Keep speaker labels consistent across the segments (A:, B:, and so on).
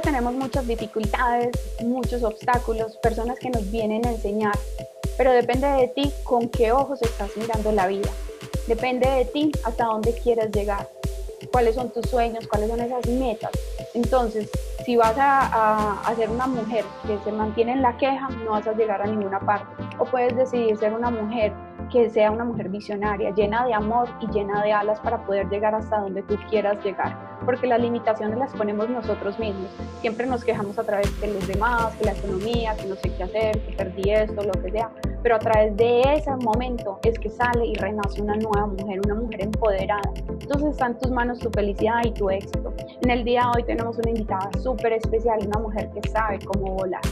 A: tenemos muchas dificultades, muchos obstáculos, personas que nos vienen a enseñar, pero depende de ti con qué ojos estás mirando la vida. Depende de ti hasta dónde quieres llegar, cuáles son tus sueños, cuáles son esas metas. Entonces, si vas a, a, ser una mujer que se mantiene en la queja, no vas a llegar a ninguna parte. O puedes decidir ser una mujer que sea una mujer visionaria, llena de amor y llena de alas para poder llegar hasta donde tú quieras llegar. Porque las limitaciones las ponemos nosotros mismos. Siempre nos quejamos a través de los demás, que la economía, que no sé qué hacer, que perdí esto, lo que sea. Pero a través de ese momento es que sale y renace una nueva mujer, una mujer empoderada. Entonces está en tus manos tu felicidad y tu éxito. En el día de hoy tenemos una invitada súper especial, una mujer que sabe cómo volar.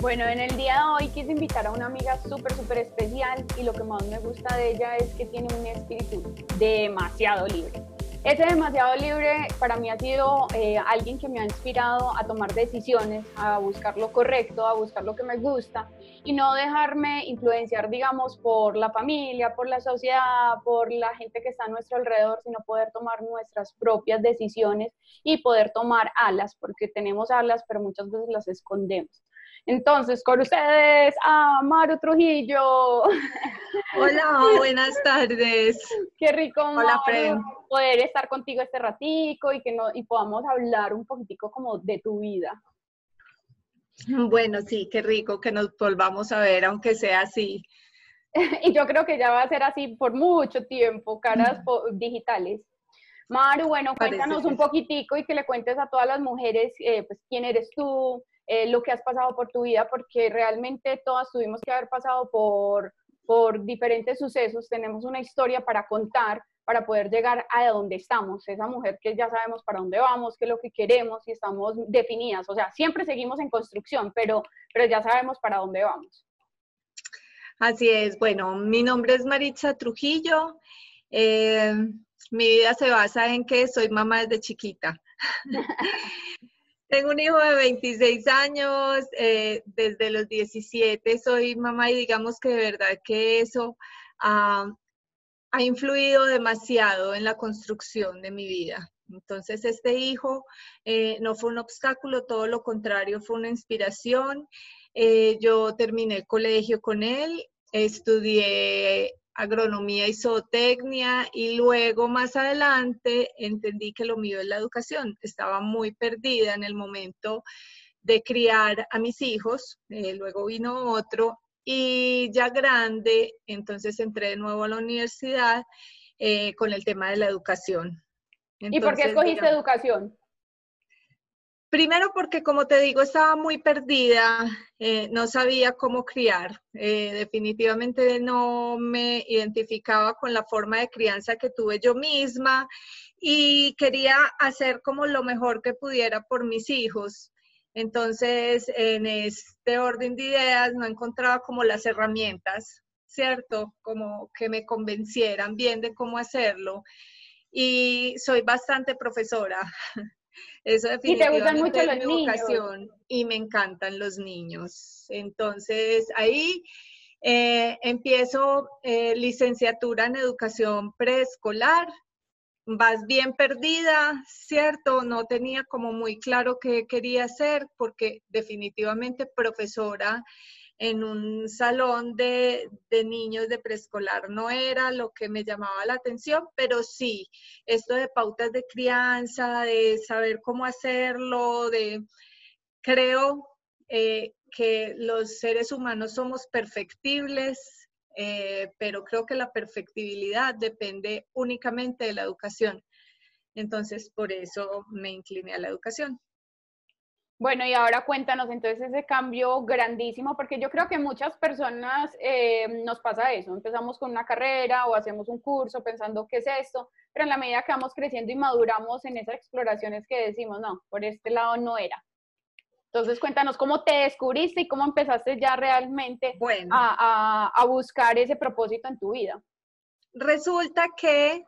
A: Bueno, en el día de hoy quise invitar a una amiga súper, súper especial y lo que más me gusta de ella es que tiene un espíritu demasiado libre. Ese demasiado libre para mí ha sido eh, alguien que me ha inspirado a tomar decisiones, a buscar lo correcto, a buscar lo que me gusta y no dejarme influenciar, digamos, por la familia, por la sociedad, por la gente que está a nuestro alrededor, sino poder tomar nuestras propias decisiones y poder tomar alas, porque tenemos alas, pero muchas veces las escondemos. Entonces, con ustedes, a Maru Trujillo.
B: Hola, buenas tardes.
A: Qué rico, Hola, poder estar contigo este ratico y que no, y podamos hablar un poquitico como de tu vida.
B: Bueno, sí, qué rico que nos volvamos a ver, aunque sea así.
A: y yo creo que ya va a ser así por mucho tiempo, caras digitales. Maru, bueno, cuéntanos un poquitico y que le cuentes a todas las mujeres, eh, pues, quién eres tú, eh, lo que has pasado por tu vida, porque realmente todas tuvimos que haber pasado por, por diferentes sucesos, tenemos una historia para contar para poder llegar a donde estamos, esa mujer que ya sabemos para dónde vamos, qué es lo que queremos y estamos definidas, o sea, siempre seguimos en construcción, pero, pero ya sabemos para dónde vamos.
B: Así es, bueno, mi nombre es Maritza Trujillo, eh, mi vida se basa en que soy mamá desde chiquita. Tengo un hijo de 26 años, eh, desde los 17 soy mamá y digamos que de verdad que eso ha influido demasiado en la construcción de mi vida. Entonces, este hijo eh, no fue un obstáculo, todo lo contrario, fue una inspiración. Eh, yo terminé el colegio con él, estudié agronomía y zootecnia y luego más adelante entendí que lo mío es la educación. Estaba muy perdida en el momento de criar a mis hijos, eh, luego vino otro y ya grande, entonces entré de nuevo a la universidad eh, con el tema de la educación.
A: ¿Y por qué escogiste educación?
B: Primero porque, como te digo, estaba muy perdida, eh, no sabía cómo criar. Eh, definitivamente no me identificaba con la forma de crianza que tuve yo misma y quería hacer como lo mejor que pudiera por mis hijos. Entonces, en este orden de ideas no encontraba como las herramientas, ¿cierto? Como que me convencieran bien de cómo hacerlo. Y soy bastante profesora. Eso definitivamente y te gustan y me encantan los niños. Entonces ahí eh, empiezo eh, licenciatura en educación preescolar. Vas bien perdida, ¿cierto? No tenía como muy claro qué quería hacer porque definitivamente profesora en un salón de, niños de preescolar no era lo que me llamaba la atención, pero sí, esto de pautas de crianza, de saber cómo hacerlo, de creo eh, que los seres humanos somos perfectibles, eh, pero creo que la perfectibilidad depende únicamente de la educación. Entonces, por eso me incliné a la educación.
A: Bueno, y ahora cuéntanos entonces ese cambio grandísimo, porque yo creo que muchas personas eh, nos pasa eso, empezamos con una carrera o hacemos un curso pensando qué es esto, pero en la medida que vamos creciendo y maduramos en esas exploraciones que decimos, no, por este lado no era. Entonces cuéntanos cómo te descubriste y cómo empezaste ya realmente a, a buscar ese propósito en tu vida.
B: Resulta que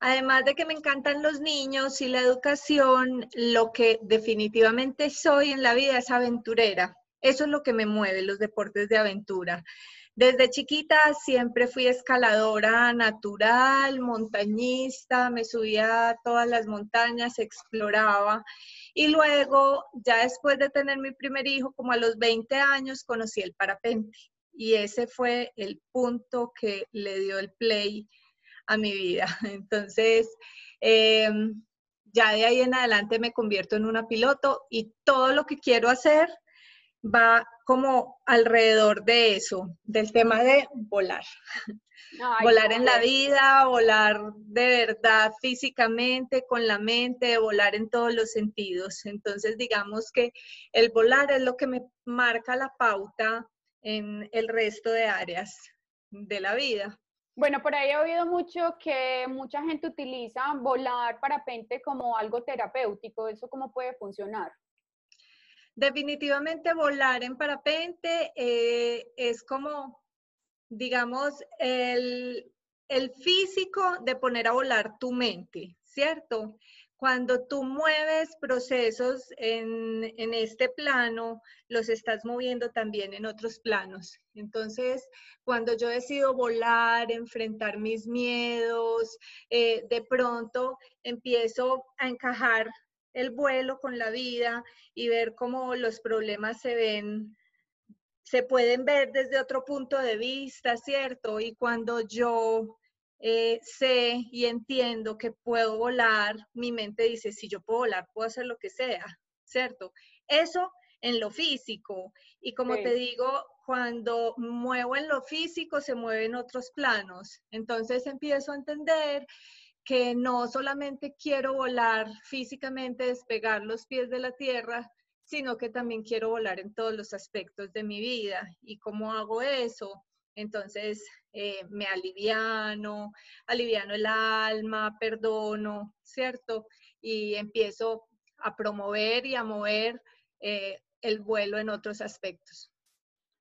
B: Además de que me encantan los niños y la educación, lo que definitivamente soy en la vida es aventurera. Eso es lo que me mueve, los deportes de aventura. Desde chiquita siempre fui escaladora natural, montañista, me subía a todas las montañas, exploraba. Y luego, ya después de tener mi primer hijo, como a los 20 años, conocí el parapente. Y ese fue el punto que le dio el play a mi vida. Entonces, em, ya de ahí en adelante me convierto en una piloto y todo lo que quiero hacer va como alrededor de eso, del tema de volar. volar en la vida, volar de verdad físicamente, con la mente, volar en todos los sentidos. Entonces, digamos que el volar es lo que me marca la pauta en el resto de áreas de la vida.
A: Bueno, por ahí he oído mucho que mucha gente utiliza volar parapente como algo terapéutico. ¿Eso cómo puede funcionar?
B: Definitivamente volar en parapente eh, es como, digamos, el, el físico de poner a volar tu mente, ¿cierto? Cuando tú mueves procesos en, en, este plano, los estás moviendo también en otros planos. Entonces, cuando yo decido volar, enfrentar mis miedos, eh, de pronto empiezo a encajar el vuelo con la vida y ver cómo los problemas se ven, se pueden ver desde otro punto de vista, ¿cierto? Y cuando yo eh, sé y entiendo que puedo volar, mi mente dice, si yo puedo volar, puedo hacer lo que sea, ¿cierto? Eso en lo físico. Y como te digo, cuando muevo en lo físico, se mueven otros planos. Entonces empiezo a entender que no solamente quiero volar físicamente, despegar los pies de la tierra, sino que también quiero volar en todos los aspectos de mi vida. ¿Y cómo hago eso? Entonces eh, me aliviano, aliviano el alma, perdono, ¿cierto? Y empiezo a promover y a mover eh, el vuelo en otros aspectos.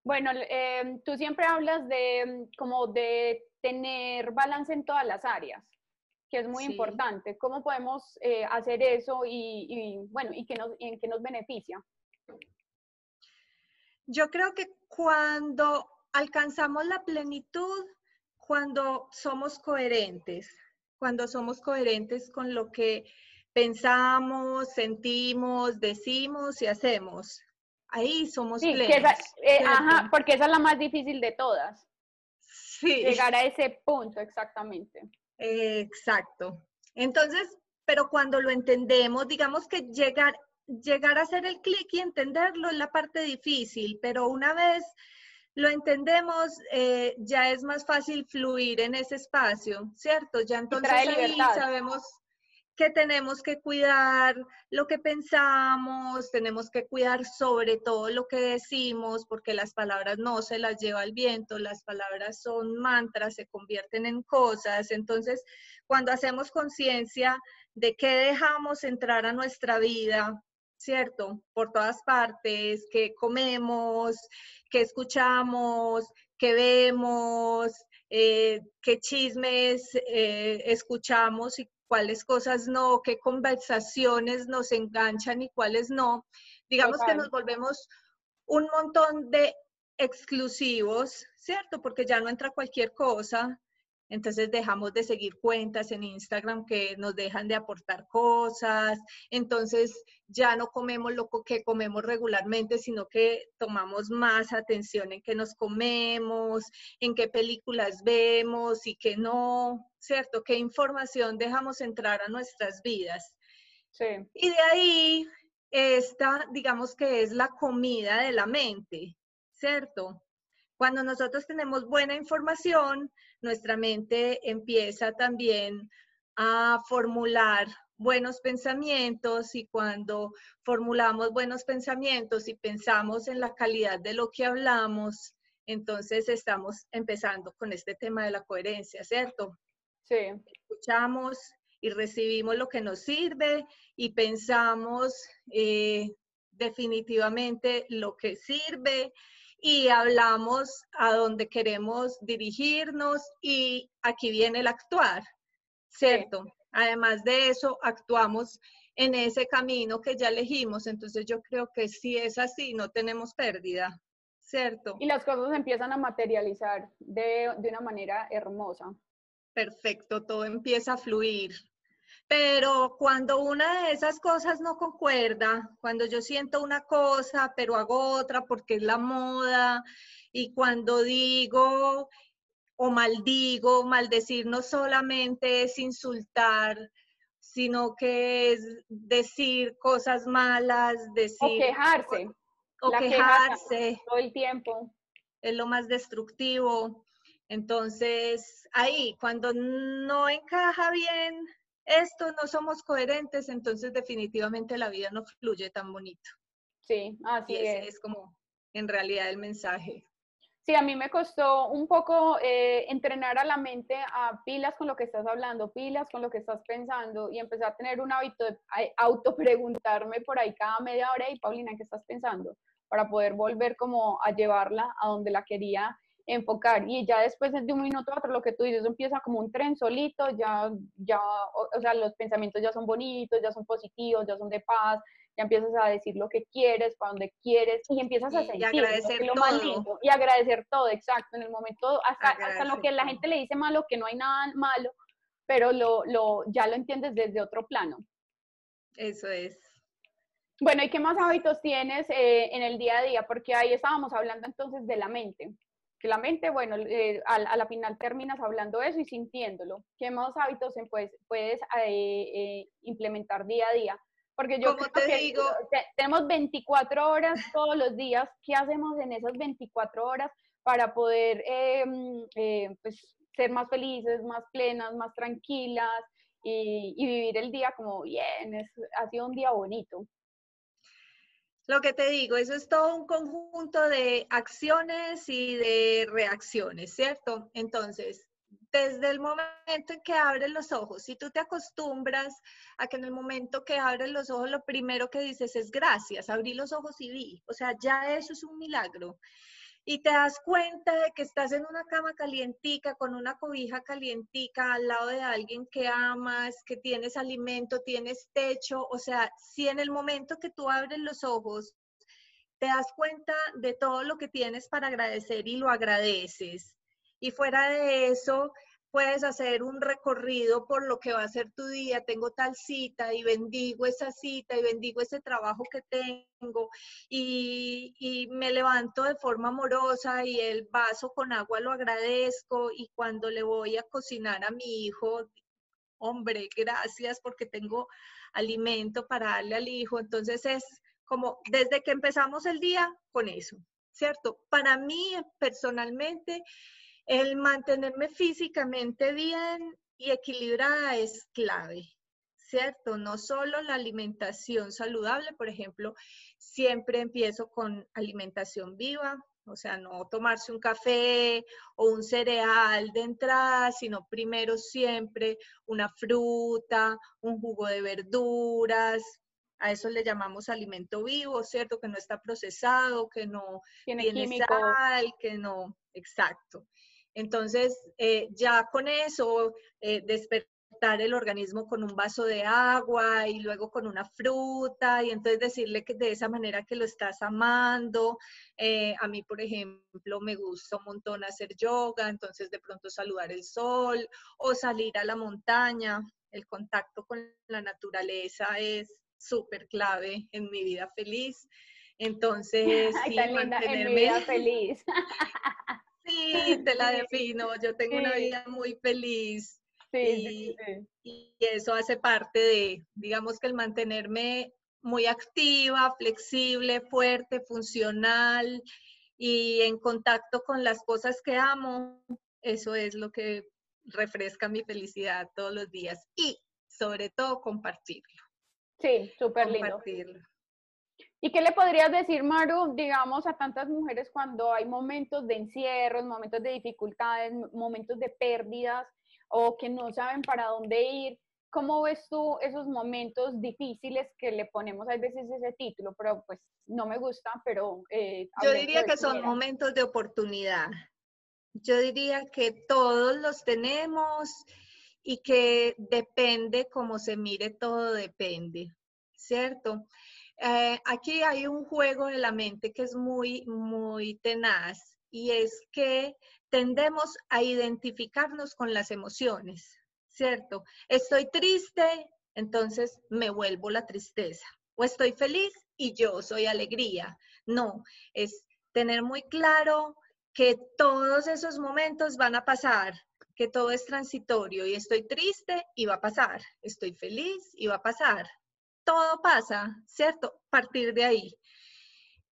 A: Bueno, em, tú siempre hablas de mm, como de tener balance en todas las áreas, que es muy importante. ¿Cómo podemos eh, hacer eso y, bueno, y, que nos, y en qué nos beneficia?
B: Yo creo que cuando alcanzamos la plenitud cuando somos coherentes, cuando somos coherentes con lo que pensamos, sentimos, decimos y hacemos. Ahí somos sí, plenos.
A: Eh, ajá, porque esa es la más difícil de todas. Sí. Llegar a ese punto, exactamente.
B: exacto. Entonces, pero cuando lo entendemos, digamos que llegar, llegar a hacer el clic y entenderlo es la parte difícil, pero una vez lo entendemos, eh, ya es más fácil fluir en ese espacio, ¿cierto? Ya entonces ahí sabemos que tenemos que cuidar lo que pensamos, tenemos que cuidar sobre todo lo que decimos, porque las palabras no se las lleva el viento, las palabras son mantras, se convierten en cosas. Entonces, cuando hacemos conciencia de qué dejamos entrar a nuestra vida, ¿cierto? Por todas partes, que comemos, que escuchamos, que vemos, eh, qué chismes eh, escuchamos y cuáles cosas no, qué conversaciones nos enganchan y cuáles no. Digamos que nos volvemos un montón de exclusivos, ¿cierto? Porque ya no entra cualquier cosa, entonces dejamos de seguir cuentas en Instagram que nos dejan de aportar cosas. Entonces ya no comemos lo que comemos regularmente, sino que tomamos más atención en qué nos comemos, en qué películas vemos y qué no, ¿cierto? ¿Qué información dejamos entrar a nuestras vidas? Sí. Y de ahí, esta, digamos que es la comida de la mente, ¿cierto? Cuando nosotros tenemos buena información, nuestra mente empieza también a formular buenos pensamientos y cuando formulamos buenos pensamientos y pensamos en la calidad de lo que hablamos, entonces estamos empezando con este tema de la coherencia, ¿cierto? Sí. Escuchamos y recibimos lo que nos sirve y pensamos eh, definitivamente lo que sirve y hablamos a dónde queremos dirigirnos y aquí viene el actuar, ¿cierto? Además de eso, actuamos en ese camino que ya elegimos, entonces yo creo que si es así, no tenemos pérdida, ¿cierto?
A: Y las cosas empiezan a materializar de, de una manera hermosa.
B: Perfecto, todo empieza a fluir. Pero cuando una de esas cosas no concuerda, cuando yo siento una cosa, pero hago otra porque es la moda, y cuando digo o maldigo, maldecir no solamente es insultar, sino que es decir cosas malas, decir... O
A: quejarse.
B: O, quejarse.
A: Todo el tiempo.
B: Es lo más destructivo. Entonces, ahí, cuando no encaja bien esto, no somos coherentes, entonces definitivamente la vida no fluye tan bonito.
A: Sí, así
B: es. Es como en realidad el mensaje.
A: Sí, a mí me costó un poco eh, entrenar a la mente a pilas con lo que estás hablando, pilas con lo que estás pensando y empezar a tener un hábito de autopreguntarme por ahí cada media hora y Paulina, ¿qué estás pensando? Para poder volver como a llevarla a donde la quería enfocar y ya después de un minuto a otro lo que tú dices empieza como un tren solito, ya, ya, o, sea, los pensamientos ya son bonitos, ya son positivos, ya son de paz, ya empiezas a decir lo que quieres, para donde quieres y empiezas a sentir
B: y agradecer
A: lo
B: todo.
A: y agradecer todo, exacto, en el momento, hasta, hasta lo que la gente le dice malo, que no hay nada malo, pero lo, lo, ya lo entiendes desde otro plano.
B: Eso es.
A: Bueno, ¿y qué más hábitos tienes eh, en el día a día? Porque ahí estábamos hablando entonces de la mente que la mente, bueno, eh, a, la final terminas hablando eso y sintiéndolo. ¿Qué más hábitos pues, puedes eh, eh, implementar día a día? Porque yo
B: creo te
A: que
B: digo?
A: tenemos 24 horas todos los días. ¿Qué hacemos en esas 24 horas para poder em, pues, ser más felices, más plenas, más tranquilas y, y vivir el día como bien? Es, ha sido un día bonito.
B: Lo que te digo, eso es todo un conjunto de acciones y de reacciones, ¿cierto? Entonces, desde el momento en que abres los ojos, si tú te acostumbras a que en el momento que abres los ojos, lo primero que dices es gracias, abrí los ojos y vi, o sea, ya eso es un milagro y te das cuenta de que estás en una cama calientica, con una cobija calientica, al lado de alguien que amas, que tienes alimento, tienes techo, o sea, si en el momento que tú abres los ojos te das cuenta de todo lo que tienes para agradecer y lo agradeces. Y fuera de eso, puedes hacer un recorrido por lo que va a ser tu día, tengo tal cita y bendigo esa cita y bendigo ese trabajo que tengo y, me levanto de forma amorosa y el vaso con agua lo agradezco y cuando le voy a cocinar a mi hijo, hombre, gracias porque tengo alimento para darle al hijo, entonces es como desde que empezamos el día con eso, ¿cierto? Para mí personalmente el mantenerme físicamente bien y equilibrada es clave, ¿cierto? No solo la alimentación saludable, por ejemplo, siempre empiezo con alimentación viva, o sea, no tomarse un café o un cereal de entrada, sino primero siempre una fruta, un jugo de verduras. A eso le llamamos alimento vivo, ¿cierto? Que no está procesado, que no
A: tiene,
B: tiene sal, que no, exacto. Entonces, eh, ya con eso, eh, despertar el organismo con un vaso de agua y luego con una fruta y entonces decirle que de esa manera que lo estás amando. Eh, a mí, por ejemplo, me gusta un montón hacer yoga, entonces de pronto saludar el sol o salir a la montaña. El contacto con la naturaleza es súper clave en mi vida feliz. Entonces,
A: sí, mantenerme... en mi vida feliz.
B: Te la defino. Yo tengo una vida muy feliz.
A: Sí,
B: y, eso hace parte de, digamos que el mantenerme muy activa, flexible, fuerte, funcional y en contacto con las cosas que amo, eso es lo que refresca mi felicidad todos los días y sobre todo compartirlo.
A: Sí, súper lindo. ¿Y qué le podrías decir, Maru, digamos, a tantas mujeres cuando hay momentos de encierro, momentos de dificultades, momentos de pérdidas o que no saben para dónde ir? ¿Cómo ves tú esos momentos difíciles que le ponemos a veces ese título? Pero pues no me gusta, pero...
B: Eh, Yo diría que son momentos de oportunidad. Yo diría que todos los tenemos y que depende cómo se mire, todo depende, ¿cierto? Eh, aquí hay un juego de la mente que es muy, muy tenaz y es que tendemos a identificarnos con las emociones, ¿cierto? Estoy triste, entonces me vuelvo la tristeza. O estoy feliz y yo soy alegría. No, es tener muy claro que todos esos momentos van a pasar, que todo es transitorio y estoy triste y va a pasar, estoy feliz y va a pasar. Todo pasa, ¿cierto? Partir de ahí.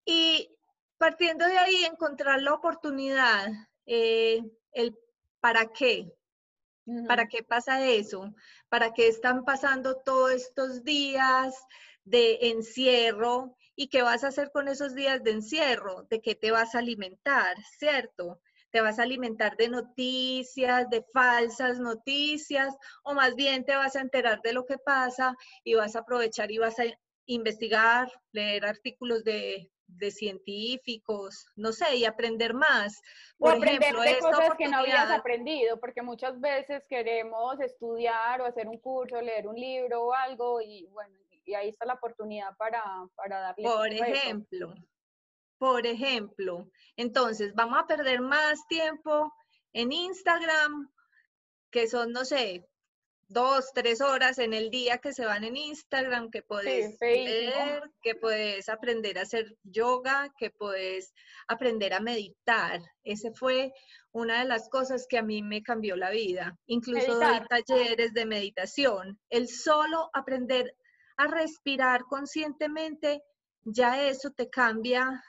B: Y partiendo de ahí, encontrar la oportunidad, eh, el para qué, ¿Para qué pasa eso? ¿Para qué están pasando todos estos días de encierro? ¿Y qué vas a hacer con esos días de encierro? ¿De qué te vas a alimentar? ¿Cierto? ¿Te vas a alimentar de noticias, de falsas noticias? ¿O más bien te vas a enterar de lo que pasa y vas a aprovechar y vas a investigar, leer artículos de de científicos, no sé, y aprender más.
A: Por ejemplo, de cosas que no habías aprendido, porque muchas veces queremos estudiar o hacer un curso, leer un libro o algo, y bueno, y ahí está la oportunidad para, para darle.
B: Por ejemplo, por ejemplo, entonces vamos a perder más tiempo en Instagram, que son, no sé, dos, tres horas en el día que se van en Instagram, que puedes ver, que puedes aprender a hacer yoga, que puedes aprender a meditar. Ese fue una de las cosas que a mí me cambió la vida. Incluso doy talleres de meditación. El solo aprender a respirar conscientemente, ya eso te cambia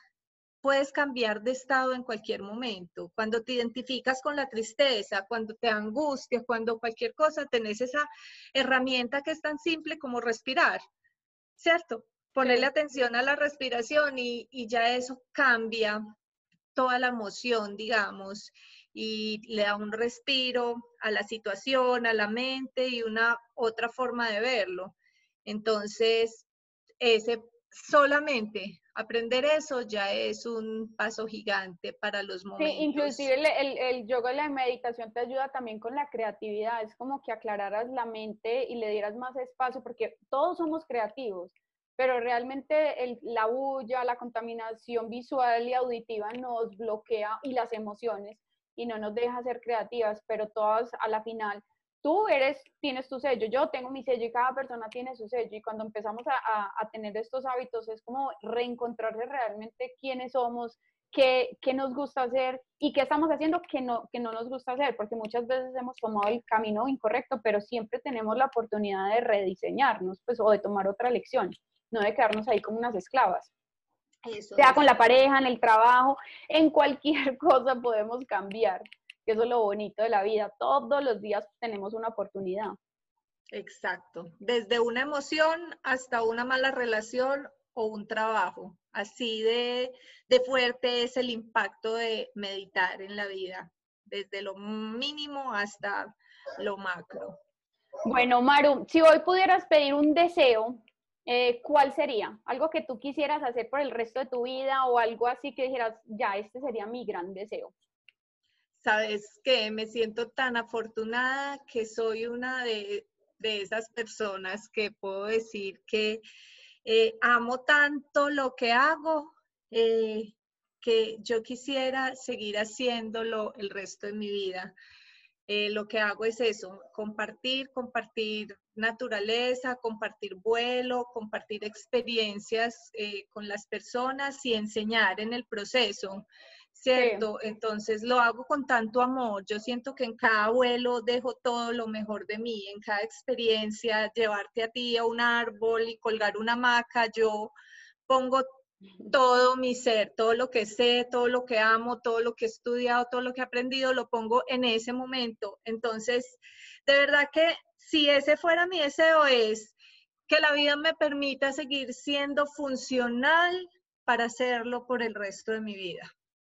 B: puedes cambiar de estado en cualquier momento. Cuando te identificas con la tristeza, cuando te angustia, cuando cualquier cosa, tenés esa herramienta que es tan simple como respirar, ¿cierto? Ponerle atención a la respiración y, y ya eso cambia toda la emoción, digamos, y le da un respiro a la situación, a la mente y una otra forma de verlo. Entonces, ese solamente aprender eso ya es un paso gigante para los momentos.
A: Sí, inclusive el, el, yoga y la meditación te ayuda también con la creatividad, es como que aclararas la mente y le dieras más espacio, porque todos somos creativos, pero realmente el, la bulla, la contaminación visual y auditiva nos bloquea y las emociones y no nos deja ser creativas, pero todas a la final tú eres, tienes tu sello, yo tengo mi sello y cada persona tiene su sello. Y cuando empezamos a, a, tener estos hábitos es como reencontrarse realmente quiénes somos, qué, qué, nos gusta hacer y qué estamos haciendo que no, que no nos gusta hacer, porque muchas veces hemos tomado el camino incorrecto, pero siempre tenemos la oportunidad de rediseñarnos pues, o de tomar otra lección, no de quedarnos ahí como unas esclavas. sea con la pareja, en el trabajo, en cualquier cosa podemos cambiar eso es lo bonito de la vida. Todos los días tenemos una oportunidad.
B: Exacto. Desde una emoción hasta una mala relación o un trabajo. Así de, de fuerte es el impacto de meditar en la vida, desde lo mínimo hasta lo macro.
A: Bueno, Maru, si hoy pudieras pedir un deseo, eh, ¿cuál sería? Algo que tú quisieras hacer por el resto de tu vida o algo así que dijeras, ya, este sería mi gran deseo
B: sabes que me siento tan afortunada que soy una de, esas personas que puedo decir que eh, amo tanto lo que hago eh, que yo quisiera seguir haciéndolo el resto de mi vida. Eh, lo que hago es eso, compartir, compartir naturaleza, compartir vuelo, compartir experiencias con las personas y enseñar en el proceso. ¿Cierto? Entonces lo hago con tanto amor. Yo siento que en cada vuelo dejo todo lo mejor de mí, en cada experiencia, llevarte a ti a un árbol y colgar una hamaca, yo pongo todo mi ser, todo lo que sé, todo lo que amo, todo lo que he estudiado, todo lo que he aprendido, lo pongo en ese momento. Entonces, de verdad que si ese fuera mi deseo es que la vida me permita seguir siendo funcional para hacerlo por el resto de mi vida.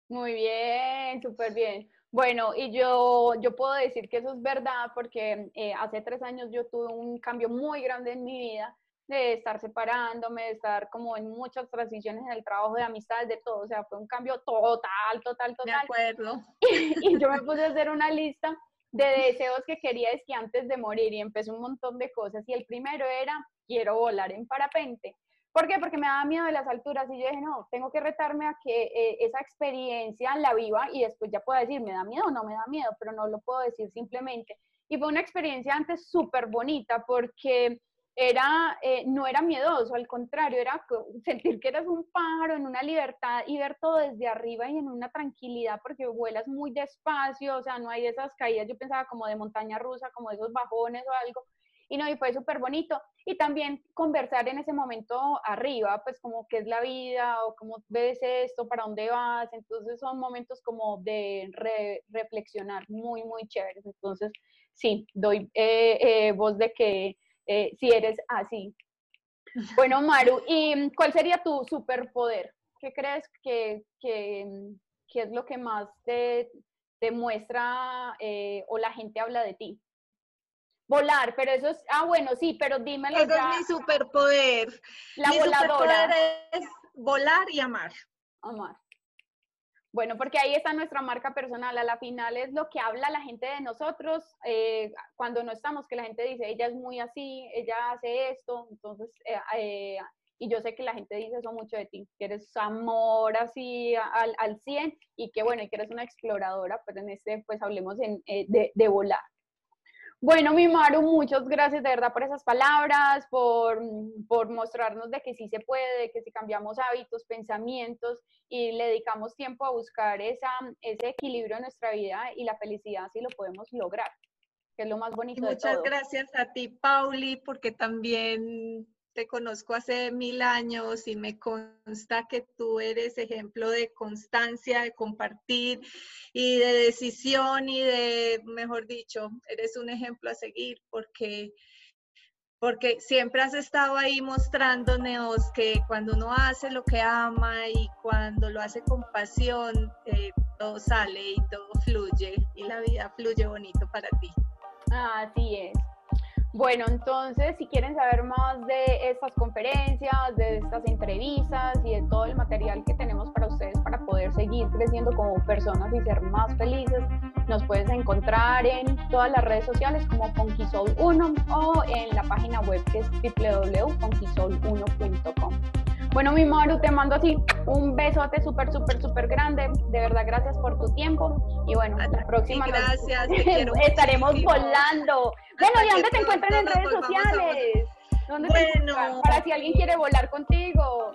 A: Muy bien, súper bien. Bueno, y yo, yo puedo decir que eso es verdad porque eh, hace tres años yo tuve un cambio muy grande en mi vida de estar separándome, de estar como en muchas transiciones en el trabajo de amistades, de todo, o sea, fue un cambio total, total, total.
B: De acuerdo.
A: Y, yo me puse a hacer una lista de deseos que quería es que antes de morir y empecé un montón de cosas y el primero era quiero volar en parapente ¿Por qué? Porque me daba miedo de las alturas y yo dije, no, tengo que retarme a que eh, esa experiencia la viva y después ya puedo decir, me da miedo o no me da miedo, pero no lo puedo decir simplemente. Y fue una experiencia antes súper bonita porque era, eh, no era miedoso, al contrario, era sentir que eras un pájaro en una libertad y ver todo desde arriba y en una tranquilidad porque vuelas muy despacio, o sea, no hay esas caídas, yo pensaba como de montaña rusa, como esos bajones o algo, y no, y fue súper bonito. Y también conversar en ese momento arriba, pues como qué es la vida o cómo ves esto, para dónde vas. Entonces son momentos como de reflexionar muy, muy chéveres. Entonces, sí, doy eh, eh, voz de que eh, si eres así. Bueno, Maru, ¿y cuál sería tu superpoder? ¿Qué crees que, que, que es lo que más te, te muestra o la gente habla de ti? Volar, pero eso es, ah, bueno, sí, pero dímelo.
B: Ese es mi superpoder.
A: La mi Superpoder
B: es volar y amar.
A: Amar. Bueno, porque ahí está nuestra marca personal. A la final es lo que habla la gente de nosotros eh, cuando no estamos, que la gente dice, ella es muy así, ella hace esto. Entonces, eh, eh, y yo sé que la gente dice eso mucho de ti, que eres amor así al, al 100 y que bueno, y que eres una exploradora, pero en este pues hablemos de, de volar. Bueno, mi Maru, muchas gracias de verdad por esas palabras, por, por, mostrarnos de que sí se puede, que si cambiamos hábitos, pensamientos y le dedicamos tiempo a buscar esa, ese equilibrio en nuestra vida y la felicidad, si lo podemos lograr, que es lo más bonito
B: de
A: todo.
B: Muchas gracias a ti, Pauli, porque también conozco hace mil años y me consta que tú eres ejemplo de constancia, de compartir y de decisión y de, mejor dicho, eres un ejemplo a seguir porque porque siempre has estado ahí mostrándonos que cuando uno hace lo que ama y cuando lo hace con pasión, eh, todo sale y todo fluye y la vida fluye bonito para ti.
A: Así es. Bueno, entonces, si quieren saber más de estas conferencias, de estas entrevistas y de todo el material que tenemos para ustedes para poder seguir creciendo como personas y ser más felices, nos puedes encontrar en todas las redes sociales como Conquisol 1 o en la página web que es www.conquisol1.com. Bueno, mi Maru, te mando así un besote súper, súper, súper grande. De verdad, gracias por tu tiempo. Y bueno, hasta la próxima.
B: gracias.
A: estaremos volando. Bueno, ¿y dónde te encuentran en redes sociales? ¿Dónde bueno. Para si alguien quiere volar contigo.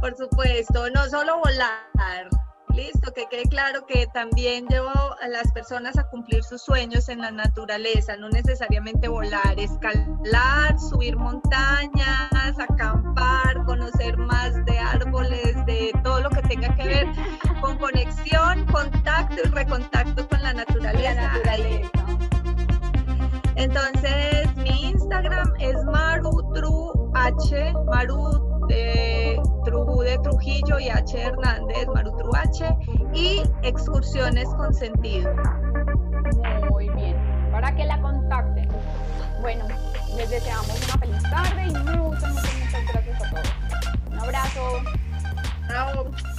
B: Por supuesto, no solo volar Listo, que quede claro que también llevo a las personas a cumplir sus sueños en la naturaleza, no necesariamente volar, escalar, subir montañas, acampar, conocer más de árboles, de todo lo que tenga que ver con conexión, contacto y recontacto con la naturaleza. Entonces, mi Instagram es marutruh, maru Trubú de Trujillo y H. Hernández, Marutruache, y Excursiones con Sentido.
A: Muy bien, para que la contacten. Bueno, les deseamos una feliz tarde y muchas, muchas, muchas gracias a todos. Un abrazo. Chao.